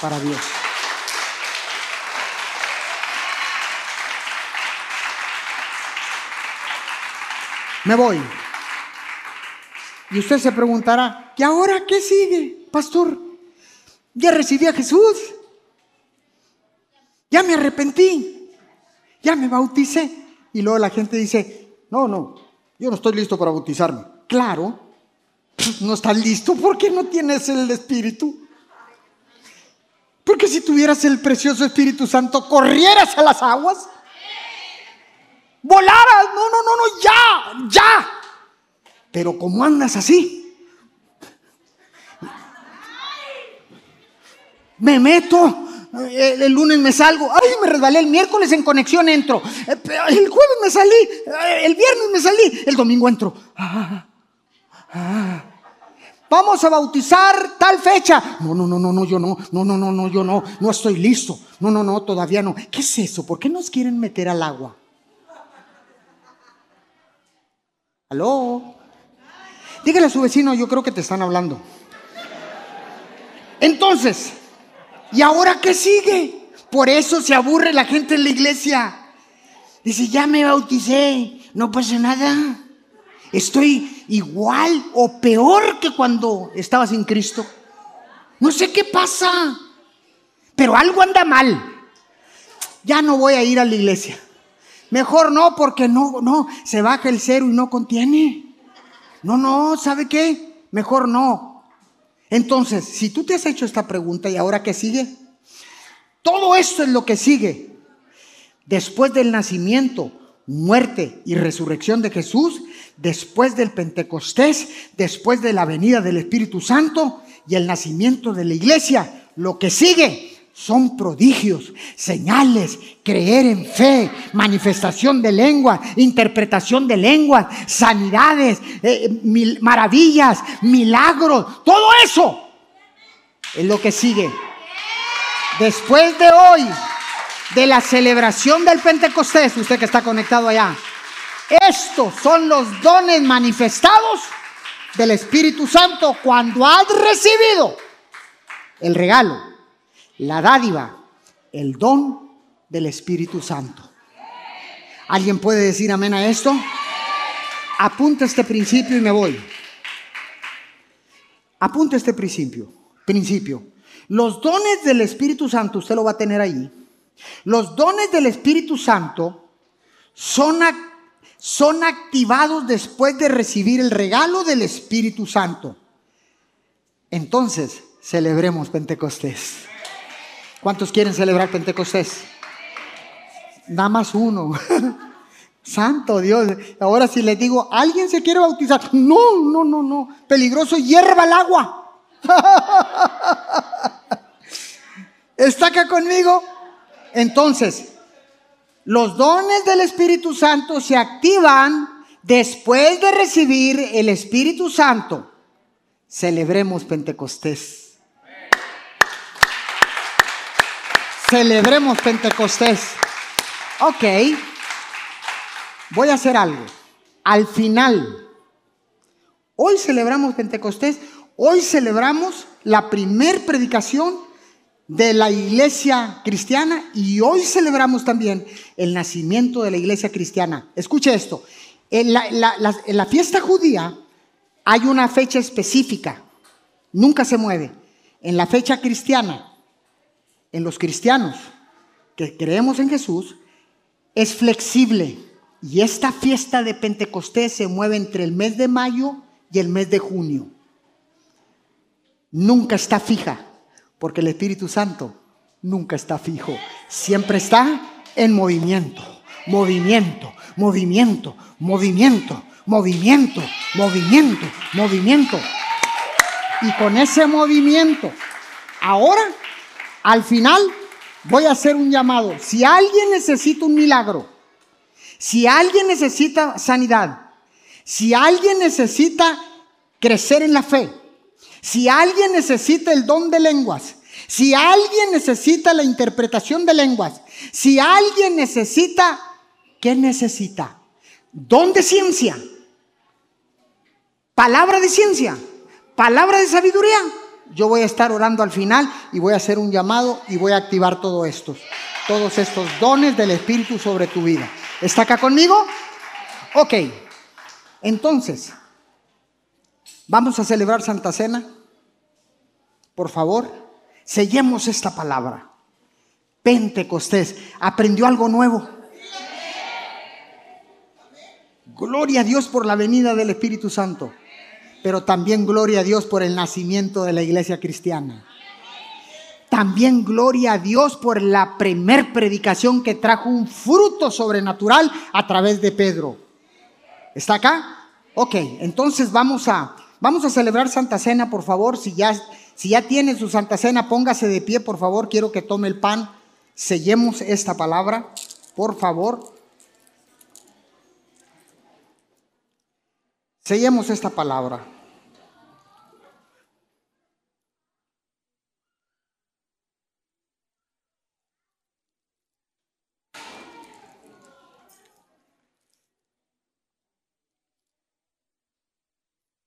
para Dios. Me voy. Y usted se preguntará, ¿y ahora qué sigue, pastor? Ya recibí a Jesús. Ya me arrepentí. Ya me bauticé. Y luego la gente dice, no, no, yo no estoy listo para bautizarme. Claro, no estás listo porque no tienes el Espíritu. Porque si tuvieras el precioso Espíritu Santo, corrieras a las aguas volaras. No, no, no, no, ya, ya. Pero como andas así, me meto. El, lunes me salgo, ay, me resbalé el miércoles en conexión entro, eh, el jueves me salí, eh, el viernes me salí, el domingo entro. Ah, ah. Vamos a bautizar tal fecha. No, no, no, no, no, yo no, no, no, no, no, yo no, no estoy listo. No, no, no, todavía no. ¿Qué es eso? ¿Por qué nos quieren meter al agua? ¿Aló? Dígale a su vecino, yo creo que te están hablando. Entonces, ¿y ahora qué sigue? Por eso se aburre la gente en la iglesia. Dice, ya me bauticé, no pasa nada. Estoy igual o peor que cuando estaba sin Cristo. No sé qué pasa, pero algo anda mal. Ya no voy a ir a la iglesia. Mejor no, porque no, no, se baja el cero y no contiene. No, no, ¿sabe qué? Mejor no. Entonces, si tú te has hecho esta pregunta y ahora qué sigue, todo esto es lo que sigue. Después del nacimiento, muerte y resurrección de Jesús, después del Pentecostés, después de la venida del Espíritu Santo y el nacimiento de la iglesia, lo que sigue son prodigios, señales, creer en fe, manifestación de lengua, interpretación de lengua, sanidades, eh, maravillas, milagros, todo eso es lo que sigue. Después de hoy, de la celebración del Pentecostés, usted que está conectado allá, estos son los dones manifestados del Espíritu Santo cuando has recibido el regalo la dádiva, el don del Espíritu Santo. ¿Alguien puede decir amén a esto? apunta este principio y me voy. Apunta este principio. Principio. Los dones del Espíritu Santo, usted lo va a tener ahí. Los dones del Espíritu Santo son, son activados después de recibir el regalo del Espíritu Santo. Entonces, celebremos Pentecostés. ¿Cuántos quieren celebrar Pentecostés? Nada más uno. Santo Dios. Ahora si les digo, ¿alguien se quiere bautizar? No, no, no, no. Peligroso, hierva el agua. ¿Está acá conmigo? Entonces, los dones del Espíritu Santo se activan después de recibir el Espíritu Santo. Celebremos Pentecostés. Celebremos Pentecostés. Ok voy a hacer algo. Al final, hoy celebramos Pentecostés, hoy celebramos la primer predicación de la iglesia cristiana y hoy celebramos también el nacimiento de la iglesia cristiana. Escuche esto, en la, en la fiesta judía hay una fecha específica, nunca se mueve. En la fecha cristiana, en los cristianos que creemos en Jesús, es flexible. Y esta fiesta de Pentecostés se mueve entre el mes de mayo y el mes de junio. Nunca está fija, porque el Espíritu Santo nunca está fijo. Siempre está en movimiento, movimiento, movimiento, movimiento, movimiento, movimiento, movimiento. Y con ese movimiento, ahora, al final, voy a hacer un llamado. Si alguien necesita un milagro, si alguien necesita sanidad, si alguien necesita crecer en la fe, si alguien necesita el don de lenguas, si alguien necesita la interpretación de lenguas, si alguien necesita, ¿qué necesita? Don de ciencia, palabra de ciencia, palabra de sabiduría. Yo voy a estar orando al final y voy a hacer un llamado y voy a activar todo esto, todos estos dones del Espíritu sobre tu vida. ¿Está acá conmigo? Ok. Entonces, vamos a celebrar Santa Cena. Por favor, sellemos esta palabra. Pentecostés. Aprendió algo nuevo. Gloria a Dios por la venida del Espíritu Santo, pero también gloria a Dios por el nacimiento de la iglesia cristiana. También gloria a Dios por la primer predicación que trajo un fruto sobrenatural a través de Pedro. ¿Está acá? Ok, entonces vamos a, vamos a celebrar Santa Cena, por favor. Si ya, si ya tiene su Santa Cena, póngase de pie, por favor. Quiero que tome el pan. Sellemos esta palabra, por favor. Sellemos esta palabra.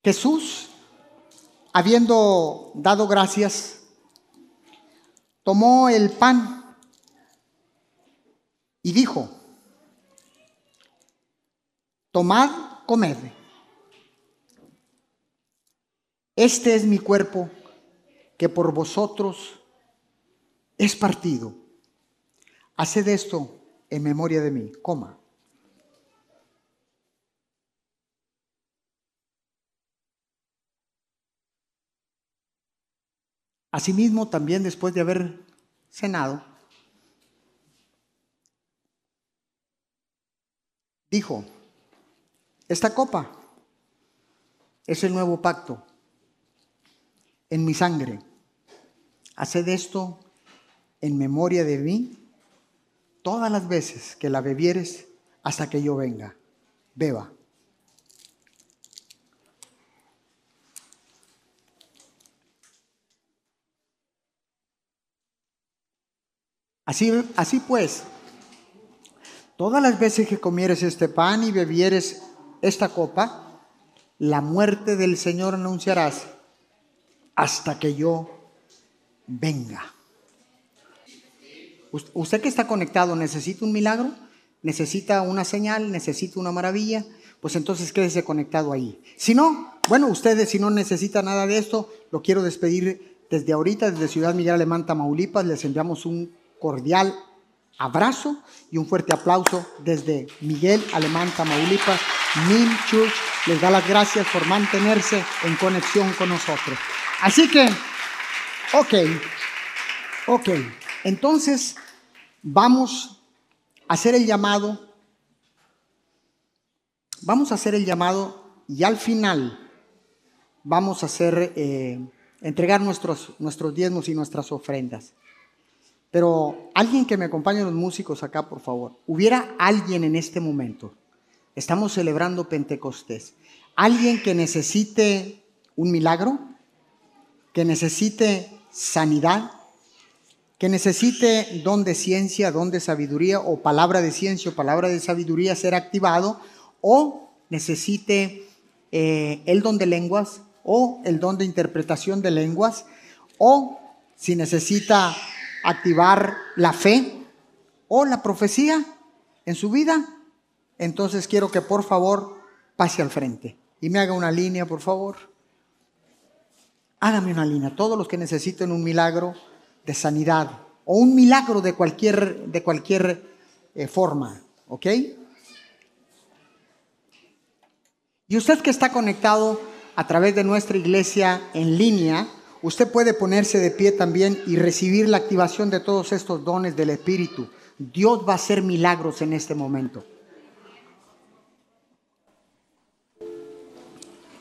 Jesús, habiendo dado gracias, tomó el pan y dijo, tomad, comed. Este es mi cuerpo que por vosotros es partido. Haced esto en memoria de mí. Coma. Asimismo, también después de haber cenado, dijo, esta copa es el nuevo pacto en mi sangre. Haced esto en memoria de mí todas las veces que la bebieres hasta que yo venga. Beba. Así, así pues, todas las veces que comieres este pan y bebieres esta copa, la muerte del Señor anunciarás hasta que yo venga. Usted que está conectado, ¿necesita un milagro? ¿Necesita una señal? ¿Necesita una maravilla? pues entonces quédese conectado ahí. Si no, bueno, ustedes si no necesitan nada de esto, lo quiero despedir desde ahorita, desde Ciudad Miguel Alemán, Tamaulipas. Les enviamos un cordial abrazo y un fuerte aplauso desde Miguel Alemán, Tamaulipas. Min Church les da las gracias por mantenerse en conexión con nosotros. Así que, ok, ok, entonces vamos a hacer el llamado, vamos a hacer el llamado y al final vamos a hacer, eh, entregar nuestros, nuestros diezmos y nuestras ofrendas. Pero alguien que me acompañe, los músicos acá, por favor. Hubiera alguien en este momento. Estamos celebrando Pentecostés. Alguien que necesite un milagro, que necesite sanidad, que necesite don de ciencia, don de sabiduría o palabra de ciencia o palabra de sabiduría ser activado, o necesite eh, el don de lenguas o el don de interpretación de lenguas, o si necesita activar la fe o la profecía en su vida, entonces quiero que por favor pase al frente y me haga una línea, por favor. Hágame una línea. Todos los que necesiten un milagro de sanidad o un milagro de cualquier, de cualquier eh, forma, ¿ok? Y usted que está conectado a través de nuestra iglesia en línea, usted puede ponerse de pie también y recibir la activación de todos estos dones del Espíritu. Dios va a hacer milagros en este momento.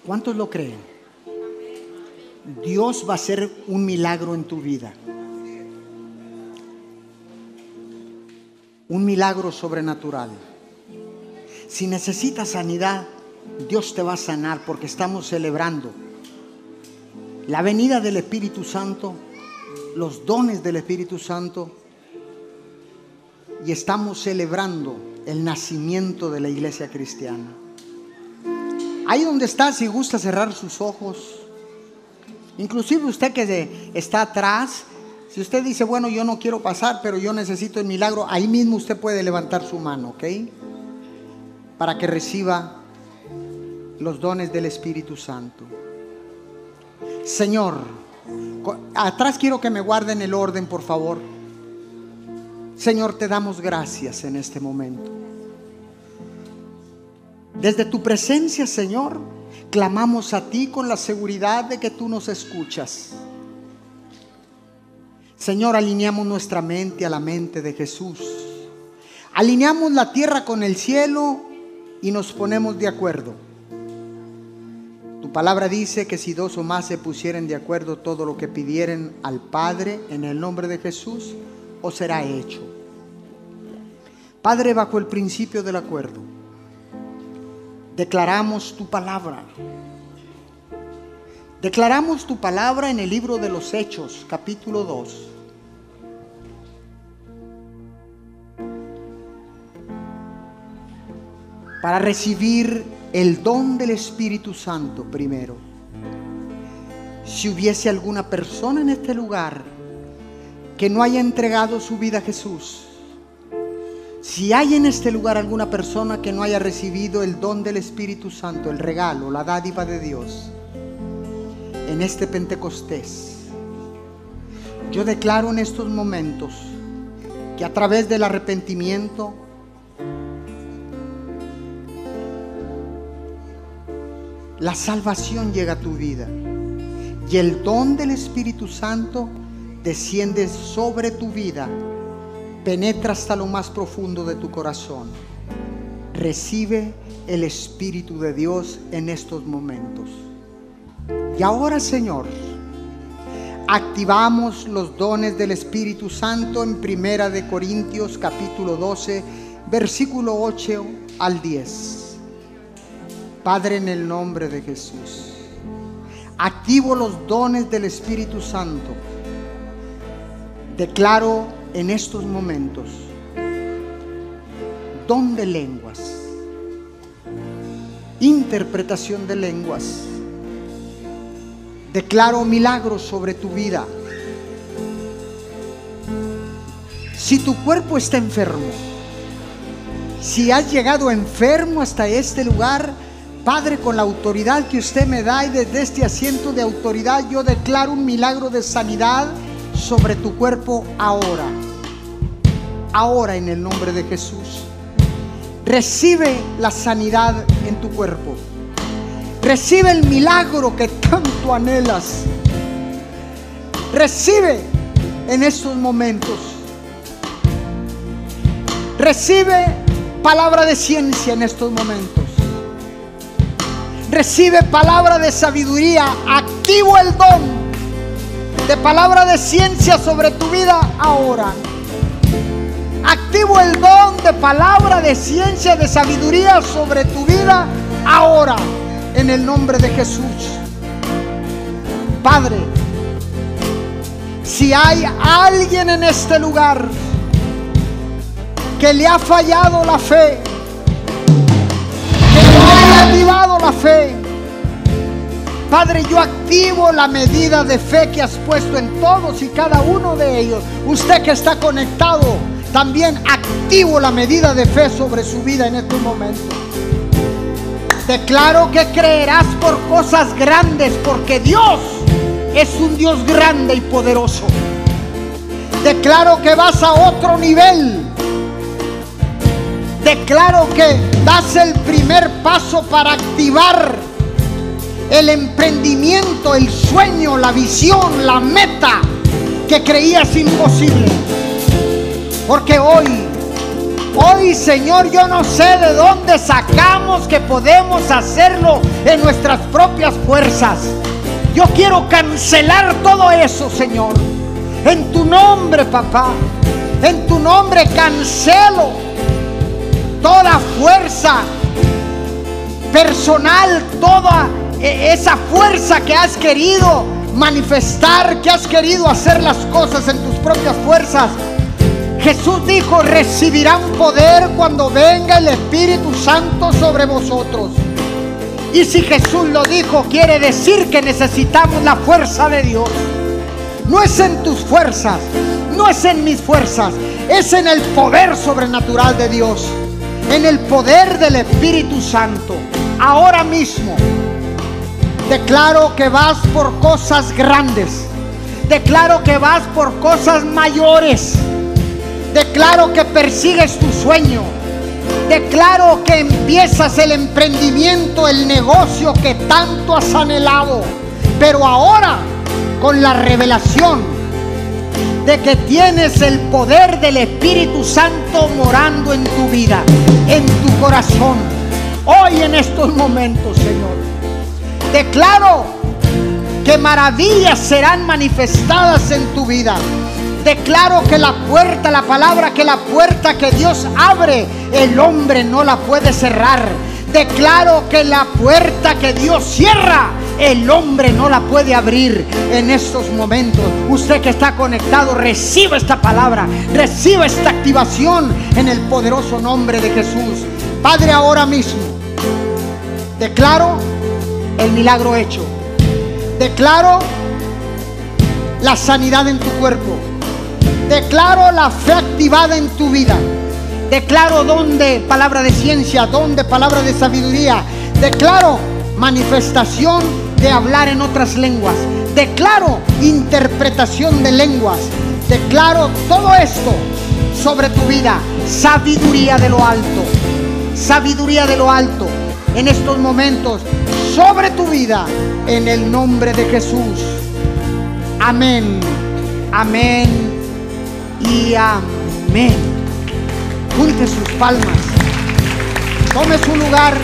¿Cuántos lo creen? Dios va a hacer un milagro en tu vida. Un milagro sobrenatural. Si necesitas sanidad, Dios te va a sanar porque estamos celebrando la venida del Espíritu Santo, los dones del Espíritu Santo y estamos celebrando el nacimiento de la iglesia cristiana. Ahí donde está, si gusta cerrar sus ojos, inclusive usted que está atrás, si usted dice, bueno, yo no quiero pasar, pero yo necesito el milagro, ahí mismo usted puede levantar su mano, ¿ok? Para que reciba los dones del Espíritu Santo. Señor, atrás quiero que me guarden el orden, por favor. Señor, te damos gracias en este momento. Desde tu presencia, Señor, clamamos a ti con la seguridad de que tú nos escuchas. Señor, alineamos nuestra mente a la mente de Jesús. Alineamos la tierra con el cielo y nos ponemos de acuerdo tu palabra dice que si dos o más se pusieren de acuerdo todo lo que pidieren al Padre en el nombre de Jesús, os será hecho. Padre, bajo el principio del acuerdo, declaramos tu palabra. Declaramos tu palabra en el libro de los Hechos, capítulo 2. Para recibir el don del Espíritu Santo primero. Si hubiese alguna persona en este lugar que no haya entregado su vida a Jesús, si hay en este lugar alguna persona que no haya recibido el don del Espíritu Santo, el regalo, la dádiva de Dios, en este Pentecostés, yo declaro en estos momentos que a través del arrepentimiento, la salvación llega a tu vida y el don del Espíritu Santo desciende sobre tu vida, penetra hasta lo más profundo de tu corazón. Recibe el Espíritu de Dios en estos momentos. Y ahora, Señor, activamos los dones del Espíritu Santo en Primera de Corintios capítulo 12, versículo 8 al 10. Padre, en el nombre de Jesús, activo los dones del Espíritu Santo. Declaro en estos momentos don de lenguas, interpretación de lenguas. Declaro milagros sobre tu vida. Si tu cuerpo está enfermo, Si has llegado enfermo hasta este lugar, Padre, con la autoridad que usted me da y desde este asiento de autoridad yo declaro un milagro de sanidad sobre tu cuerpo ahora. Ahora en el nombre de Jesús. Recibe la sanidad en tu cuerpo. Recibe el milagro que tanto anhelas. Recibe en estos momentos. Recibe palabra de ciencia en estos momentos. Recibe palabra de sabiduría. Activo el don de palabra de ciencia sobre tu vida ahora. Activo el don de palabra de ciencia, de sabiduría sobre tu vida ahora, en el nombre de Jesús. Padre, si hay alguien en este lugar que le ha fallado la fe, activado la fe, Padre, yo activo la medida de fe que has puesto en todos y cada uno de ellos. Usted que está conectado, también activo la medida de fe sobre su vida en estos momentos. Declaro que creerás por cosas grandes, porque Dios es un Dios grande y poderoso. Declaro que vas a otro nivel. Declaro que das el primer paso para activar el emprendimiento, el sueño, la visión, la meta que creías imposible. Porque hoy, hoy Señor, yo no sé de dónde sacamos que podemos hacerlo en nuestras propias fuerzas. Yo quiero cancelar todo eso, Señor. En tu nombre, papá. En tu nombre cancelo toda fuerza personal, toda e-, esa fuerza que has querido manifestar, que has querido hacer las cosas en tus propias fuerzas. Jesús dijo, recibirán poder cuando venga el Espíritu Santo sobre vosotros. Y si Jesús lo dijo, quiere decir que necesitamos la fuerza de Dios. No es en tus fuerzas, no es en mis fuerzas, es en el poder sobrenatural de Dios, en el poder del Espíritu Santo. Ahora mismo Declaro que vas por cosas grandes. Declaro que vas por cosas mayores. Declaro que persigues tu sueño. Declaro que empiezas el emprendimiento, el negocio que tanto has anhelado. Pero ahora, con la revelación de que tienes el poder del Espíritu Santo morando en tu vida, en tu corazón, hoy en estos momentos, Señor. Declaro que maravillas serán manifestadas en tu vida. Declaro que la puerta, la palabra que la puerta que Dios abre, el hombre no la puede cerrar. Declaro que la puerta que Dios cierra, el hombre no la puede abrir en estos momentos. Usted que está conectado, reciba esta palabra, reciba esta activación en el poderoso nombre de Jesús. Padre, ahora mismo, declaro el milagro hecho. Declaro la sanidad en tu cuerpo. Declaro la fe activada en tu vida. Declaro donde palabra de ciencia, donde palabra de sabiduría. Declaro manifestación de hablar en otras lenguas. Declaro interpretación de lenguas. Declaro todo esto sobre tu vida. Sabiduría de lo alto. Sabiduría de lo alto. En estos momentos sobre tu vida en el nombre de Jesús. Amén, amén y amén. Junte sus palmas, tome su lugar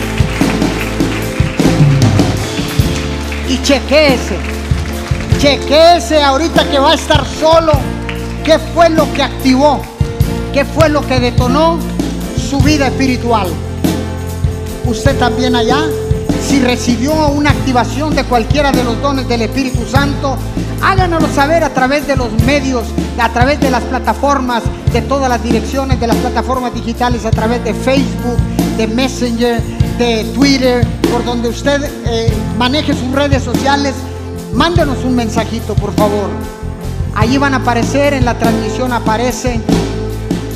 y chequeese. Chequeese ahorita que va a estar solo. ¿Qué fue lo que activó? ¿Qué fue lo que detonó su vida espiritual? Usted también allá si recibió una activación de cualquiera de los dones del Espíritu Santo, háganoslo saber a través de los medios, a través de las plataformas, de todas las direcciones de las plataformas digitales, a través de Facebook, de Messenger, de Twitter, por donde usted eh, maneje sus redes sociales. Mándenos un mensajito, por favor. Allí van a aparecer, en la transmisión aparece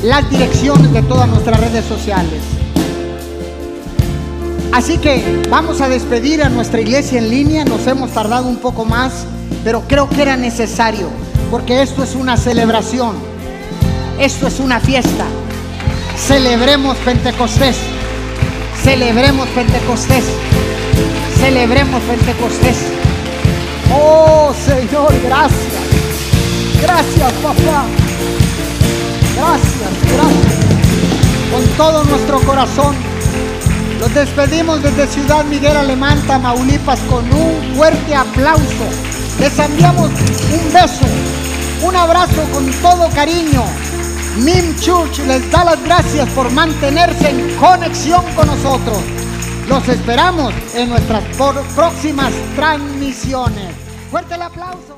las direcciones de todas nuestras redes sociales. Así que vamos a despedir a nuestra iglesia en línea. Nos hemos tardado un poco más, pero creo que era necesario, porque esto es una celebración. Esto es una fiesta. Celebremos Pentecostés. Celebremos Pentecostés. Celebremos Pentecostés. Oh Señor, gracias. Gracias, papá. Gracias, gracias. Con todo nuestro corazón. Los despedimos desde Ciudad Miguel Alemán, Tamaulipas, con un fuerte aplauso. Les enviamos un beso, un abrazo con todo cariño. Mim Church les da las gracias por mantenerse en conexión con nosotros. Los esperamos en nuestras próximas transmisiones. Fuerte el aplauso.